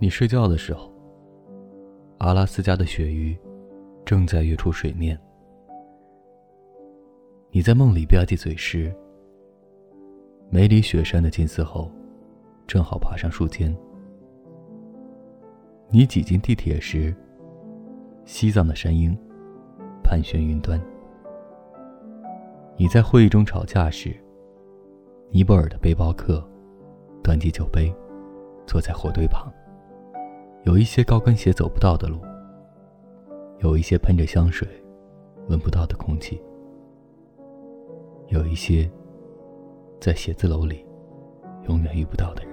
你睡觉的时候，阿拉斯加的鳕鱼正在跃出水面。你在梦里吧唧嘴时，梅里雪山的金丝猴正好爬上树尖。你挤进地铁时，西藏的山鹰盘旋云端。你在会议中吵架时，尼泊尔的背包客端起酒杯，坐在火堆旁。有一些高跟鞋走不到的路，有一些喷着香水闻不到的空气，有一些在写字楼里永远遇不到的人。